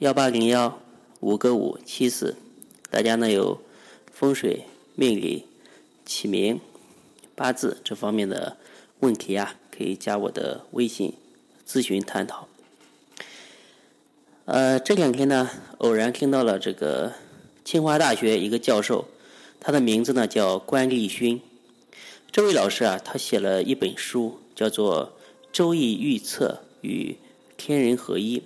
幺八零幺五个五七四，大家呢有风水、命理、起名、八字这方面的问题啊，可以加我的微信咨询探讨。呃，这两天呢，偶然听到了这个清华大学一个教授。他的名字呢叫关立勋，这位老师啊，他写了一本书，叫做《周易预测与天人合一》。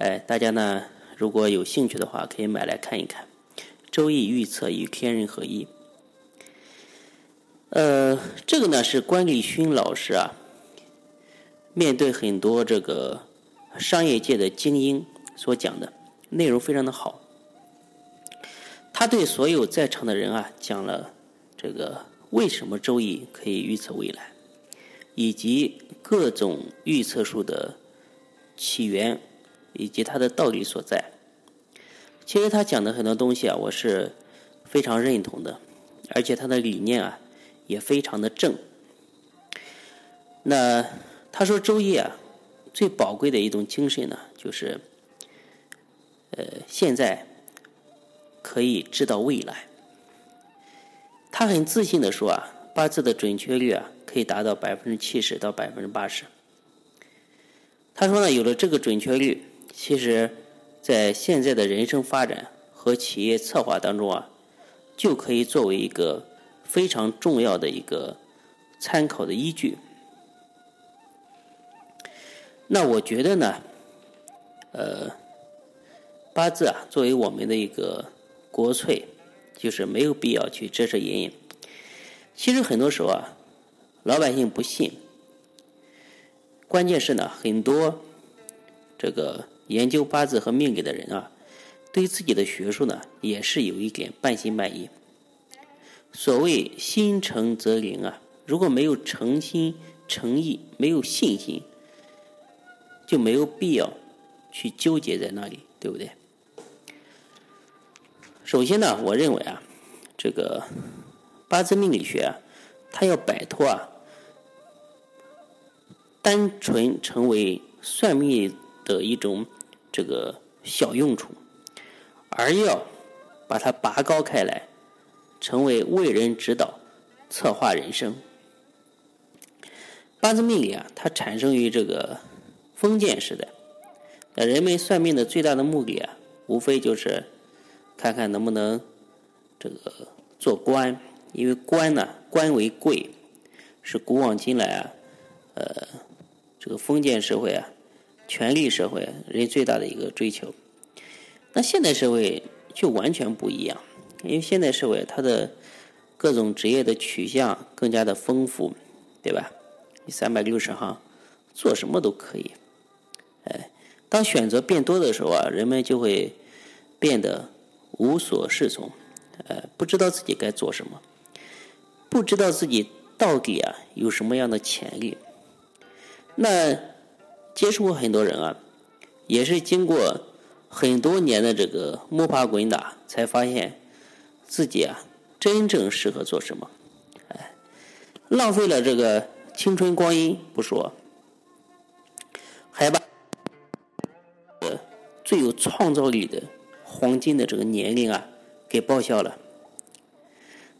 哎，大家呢如果有兴趣的话，可以买来看一看，《周易预测与天人合一》。呃，这个呢是关立勋老师啊，面对很多这个商业界的精英所讲的内容，非常的好。他对所有在场的人啊讲了这个为什么周易可以预测未来，以及各种预测术的起源以及它的道理所在。其实他讲的很多东西啊，我是非常认同的，而且他的理念啊也非常的正。那他说周易啊最宝贵的一种精神呢，就是呃现在。可以知道未来。他很自信的说啊，八字的准确率啊可以达到百分之七十到百分之八十。他说呢，有了这个准确率，其实，在现在的人生发展和企业策划当中啊，就可以作为一个非常重要的一个参考的依据。那我觉得呢，呃，八字啊，作为我们的一个。国粹就是没有必要去遮遮掩掩。其实很多时候啊，老百姓不信。关键是呢，很多这个研究八字和命理的人啊，对自己的学术呢，也是有一点半信半疑。所谓心诚则灵啊，如果没有诚心诚意，没有信心，就没有必要去纠结在那里，对不对？首先呢，我认为啊，这个八字命理学啊，它要摆脱啊，单纯成为算命的一种这个小用处，而要把它拔高开来，成为为人指导、策划人生。八字命理啊，它产生于这个封建时代，那人们算命的最大的目的啊，无非就是。看看能不能这个做官，因为官呢，官为贵，是古往今来啊，呃，这个封建社会啊，权力社会人最大的一个追求。那现代社会就完全不一样，因为现代社会它的各种职业的取向更加的丰富，对吧？你三百六十行，做什么都可以。哎，当选择变多的时候啊，人们就会变得。无所适从，呃，不知道自己该做什么，不知道自己到底啊有什么样的潜力。那接触过很多人啊，也是经过很多年的这个摸爬滚打，才发现自己啊真正适合做什么。哎，浪费了这个青春光阴不说，还把最有创造力的。黄金的这个年龄啊，给报销了。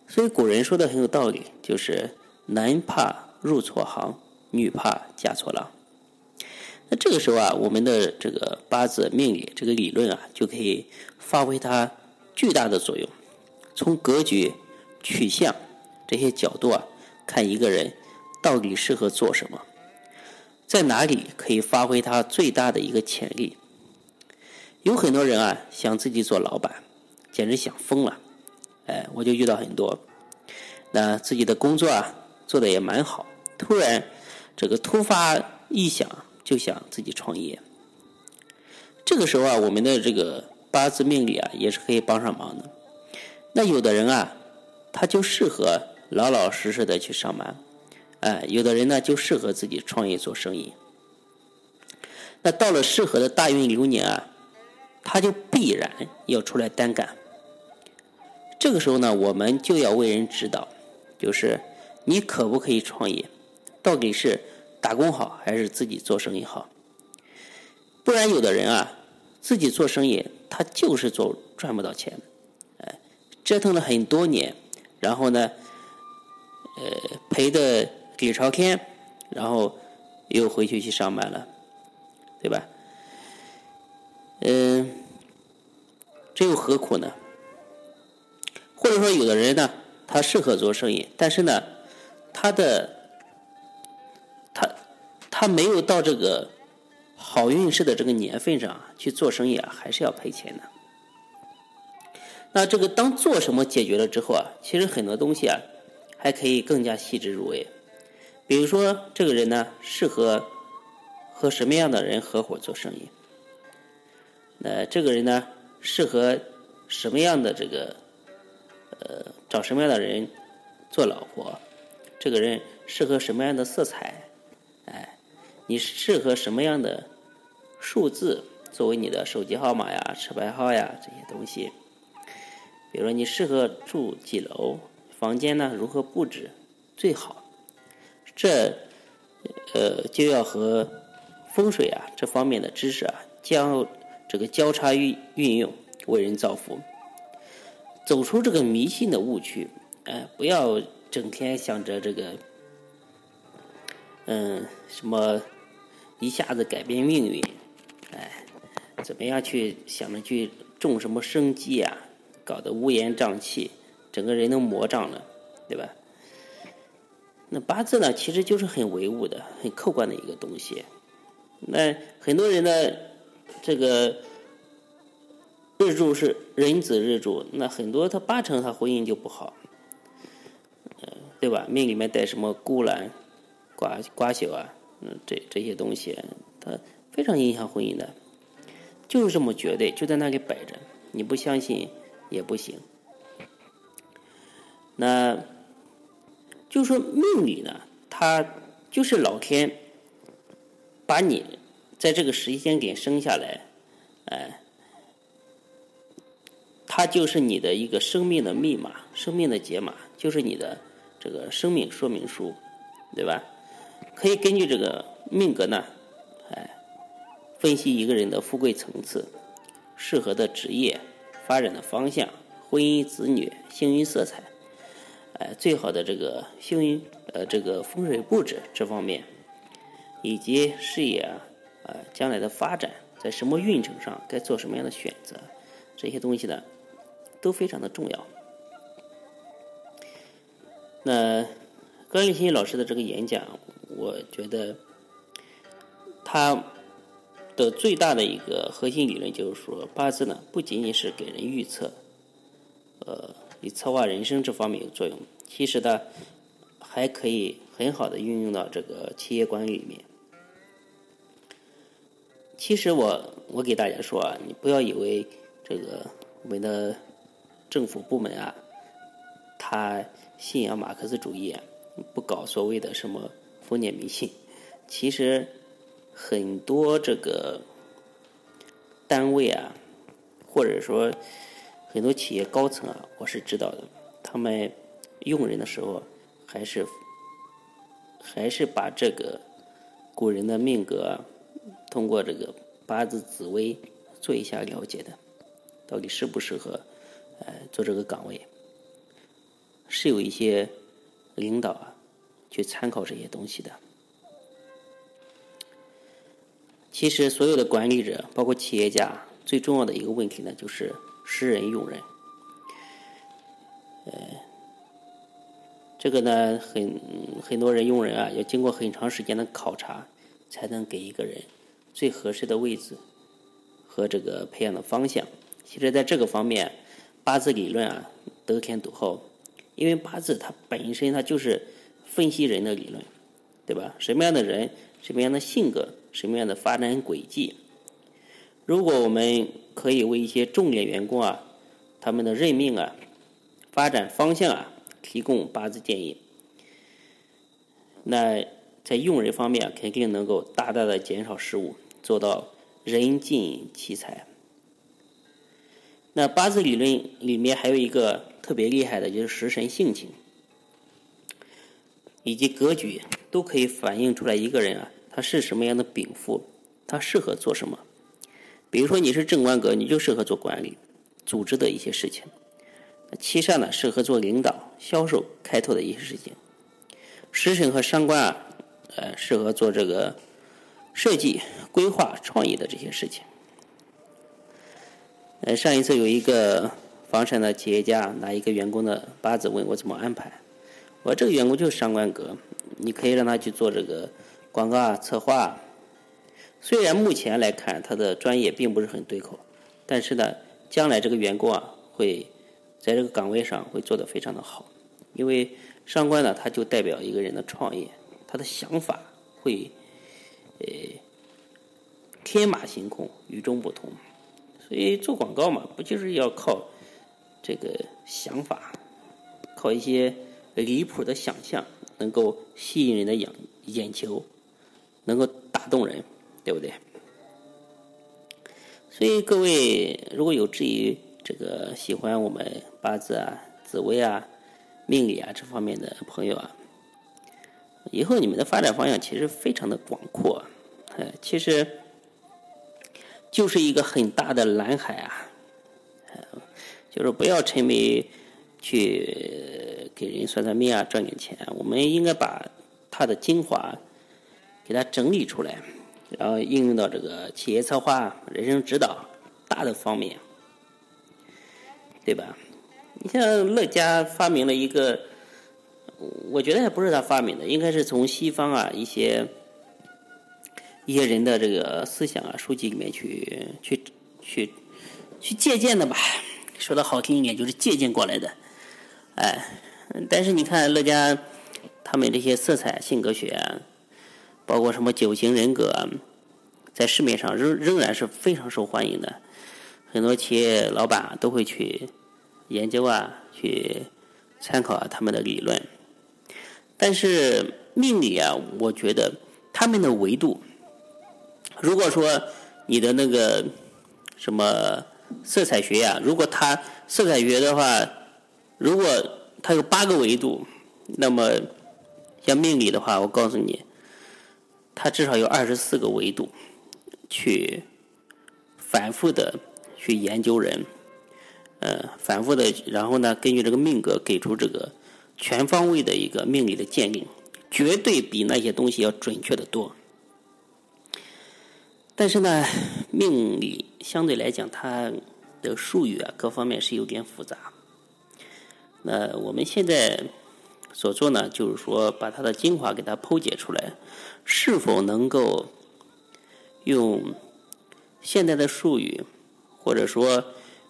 所以古人说的很有道理，就是男怕入错行，女怕嫁错郎。那这个时候啊，我们的这个八字命理这个理论啊，就可以发挥它巨大的作用。从格局、取向这些角度啊，看一个人到底适合做什么，在哪里可以发挥他最大的一个潜力。有很多人啊，想自己做老板，简直想疯了。哎，我就遇到很多，那自己的工作啊做的也蛮好，突然这个突发异想，就想自己创业。这个时候啊，我们的这个八字命理啊，也是可以帮上忙的。那有的人啊，他就适合老老实实的去上班，哎，有的人呢就适合自己创业做生意。那到了适合的大运流年啊，他就必然要出来单干。这个时候呢，我们就要为人指导，就是你可不可以创业？到底是打工好还是自己做生意好？不然有的人啊，自己做生意他就是做赚不到钱，哎，折腾了很多年，然后呢，呃，赔的底朝天，然后又回去去上班了，对吧？嗯，这又何苦呢？或者说，有的人呢，他适合做生意，但是呢，他的他没有到这个好运势的这个年份上去做生意啊，还是要赔钱的。那这个当做什么解决了之后啊，其实很多东西啊，还可以更加细致入微。比如说，这个人呢，适合和什么样的人合伙做生意？那这个人呢，适合什么样的这个？呃，找什么样的人做老婆？这个人适合什么样的色彩？你适合什么样的数字作为你的手机号码呀、车牌号呀这些东西？比如说，你适合住几楼？房间呢如何布置最好？这呃就要和风水啊这方面的知识啊交这个交叉运运用，为人造福。走出这个迷信的误区，哎，不要整天想着这个，嗯，什么一下子改变命运，哎，怎么样去想着去种什么生机啊，搞得乌烟瘴气，整个人都魔障了，对吧？那八字呢，其实就是很唯物的、很客观的一个东西。那很多人呢，这个。日柱是壬子日柱，那很多他八成他婚姻就不好，对吧？命里面带什么孤兰、瓜瓜朽啊，嗯，这这些东西，它非常影响婚姻的，就是这么绝对，就在那里摆着，你不相信也不行。那就说命里呢，它就是老天把你在这个时间点生下来，哎。它就是你的一个生命的密码，生命的解码，就是你的这个生命说明书，对吧？可以根据这个命格呢，哎，分析一个人的富贵层次、适合的职业、发展的方向、婚姻、子女、幸运色彩，哎，最好的这个幸运呃这个风水布置这方面，以及事业啊，呃将来的发展，在什么运程上该做什么样的选择，这些东西呢？都非常的重要。那高立新老师的这个演讲，我觉得他的最大的一个核心理论就是说，八字呢不仅仅是给人预测，呃，以策划人生这方面有作用，其实呢还可以很好的运用到这个企业管理里面。其实我我给大家说啊，你不要以为这个我们的。政府部门啊，他信仰马克思主义，不搞所谓的什么封建迷信。其实很多这个单位啊，或者说很多企业高层啊，我是知道的，他们用人的时候还是还是把这个古人的命格通过这个八字紫微做一下了解的，到底适不适合。呃，做这个岗位是有一些领导啊，去参考这些东西的。其实，所有的管理者，包括企业家，最重要的一个问题呢，就是识人用人。呃，这个呢，很很多人用人啊，要经过很长时间的考察，才能给一个人最合适的位置和这个培养的方向。其实，在这个方面。八字理论啊，得天独厚，因为八字它本身它就是分析人的理论，对吧？什么样的人，什么样的性格，什么样的发展轨迹，如果我们可以为一些重点员工啊，他们的任命啊、发展方向啊，提供八字建议，那在用人方面肯定能够大大的减少失误，做到人尽其才。那八字理论里面还有一个特别厉害的，就是食神性情以及格局，都可以反映出来一个人啊，他是什么样的禀赋，他适合做什么。比如说你是正官格，你就适合做管理、组织的一些事情；七煞呢，适合做领导、销售、开拓的一些事情；食神和伤官啊，呃，适合做这个设计、规划、创意的这些事情。呃，上一次有一个房产的企业家拿一个员工的八字问我怎么安排，我这个员工就是上官格，你可以让他去做这个广告啊、策划。虽然目前来看他的专业并不是很对口，但是呢，将来这个员工啊会在这个岗位上会做得非常的好，因为上官呢，他就代表一个人的创业，他的想法会呃天马行空、与众不同。所以做广告嘛，不就是要靠这个想法，靠一些离谱的想象，能够吸引人的眼眼球，能够打动人，对不对？所以各位如果有质疑这个喜欢我们八字啊、紫微啊、命理啊这方面的朋友啊，以后你们的发展方向其实非常的广阔，哎，其实。就是一个很大的蓝海啊，就是不要沉迷去给人算算命啊，赚点钱。我们应该把它的精华给它整理出来，然后应用到这个企业策划、人生指导大的方面，对吧？你像乐嘉发明了一个，我觉得还不是他发明的，应该是从西方啊一些。一些人的这个思想啊，书籍里面去去去去借鉴的吧，说的好听一点就是借鉴过来的，哎，但是你看乐嘉他们这些色彩性格学，包括什么九型人格，在市面上仍仍然是非常受欢迎的，很多企业老板都会去研究啊，去参考啊他们的理论，但是命理啊，我觉得他们的维度。如果说你的那个什么色彩学呀，如果他色彩学的话，如果它有八个维度，那么像命理的话，我告诉你，它至少有二十四个维度去反复的去研究人，呃，反复的，然后呢，根据这个命格给出这个全方位的一个命理的鉴定，绝对比那些东西要准确的多。但是呢，命理相对来讲，它的术语啊，各方面是有点复杂。那我们现在所做呢，就是说把它的精华给它剖解出来，是否能够用现代的术语，或者说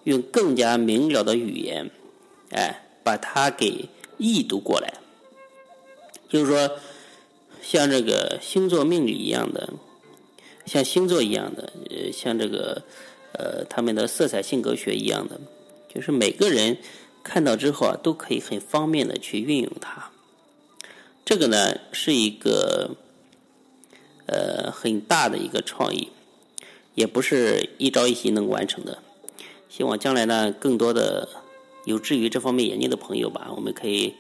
用更加明了的语言，哎，把它给译读过来。就是说，像这个星座命理一样的。像星座一样的，呃，像这个，呃，他们的色彩性格学一样的，就是每个人看到之后啊，都可以很方便的去运用它。这个呢，是一个呃很大的一个创意，也不是一朝一夕能完成的。希望将来呢，更多的有志于这方面研究的朋友吧，我们可以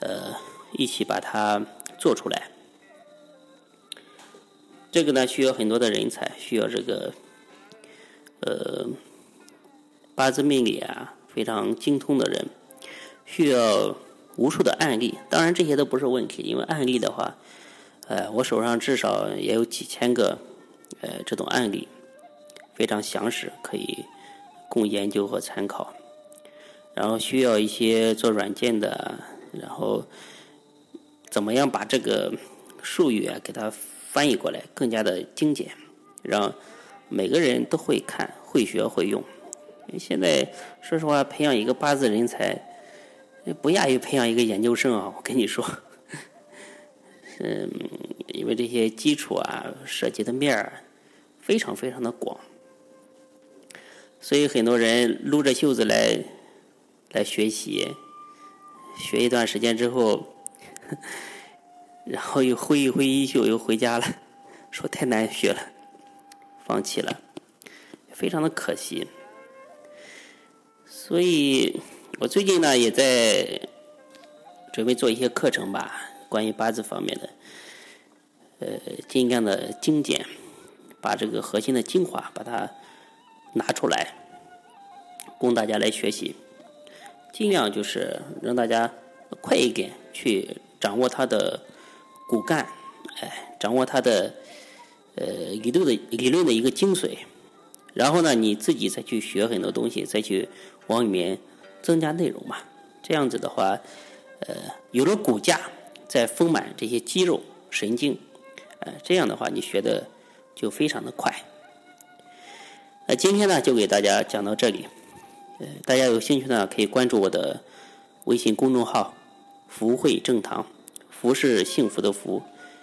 呃一起把它做出来。这个呢，需要很多的人才，需要这个，呃，八字命理啊非常精通的人，需要无数的案例。当然，这些都不是问题，因为案例的话，呃，我手上至少也有几千个，呃，这种案例非常详实，可以供研究和参考。然后需要一些做软件的，然后怎么样把这个术语啊给它。翻译过来更加的精简，让每个人都会看、会学、会用。现在说实话，培养一个八字人才，不亚于培养一个研究生啊！我跟你说，嗯，因为这些基础啊，涉及的面儿非常非常的广。所以很多人撸着袖子来来学习，学一段时间之后，然后又挥一挥衣袖又回家了，说太难学了，放弃了，非常的可惜。所以我最近呢也在准备做一些课程吧，关于八字方面的，呃，尽量的精简，把这个核心的精华把它拿出来，供大家来学习，尽量就是让大家快一点去掌握它的骨干，哎，掌握它的呃理论的理论的一个精髓，然后呢你自己再去学很多东西，再去。往里面增加内容嘛，这样子的话，呃，有了骨架，再丰满这些肌肉神经，呃，这样的话你学的就非常的快。那今天呢就给大家讲到这里，呃，大家有兴趣呢可以关注我的微信公众号“福慧正堂”，福是幸福的福，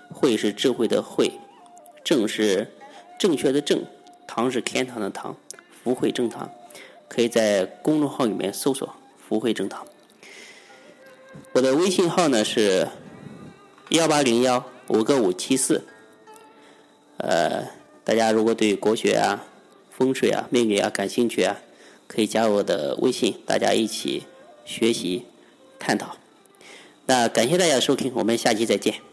慧是智慧的慧，正是正确的正，堂是天堂的堂，福慧正堂。可以在公众号里面搜索“福慧正堂”。我的微信号呢是幺八零幺五个五七四。呃，大家如果对国学啊、风水啊、命理啊感兴趣啊，可以加我的微信，大家一起学习探讨。那感谢大家的收听，我们下期再见。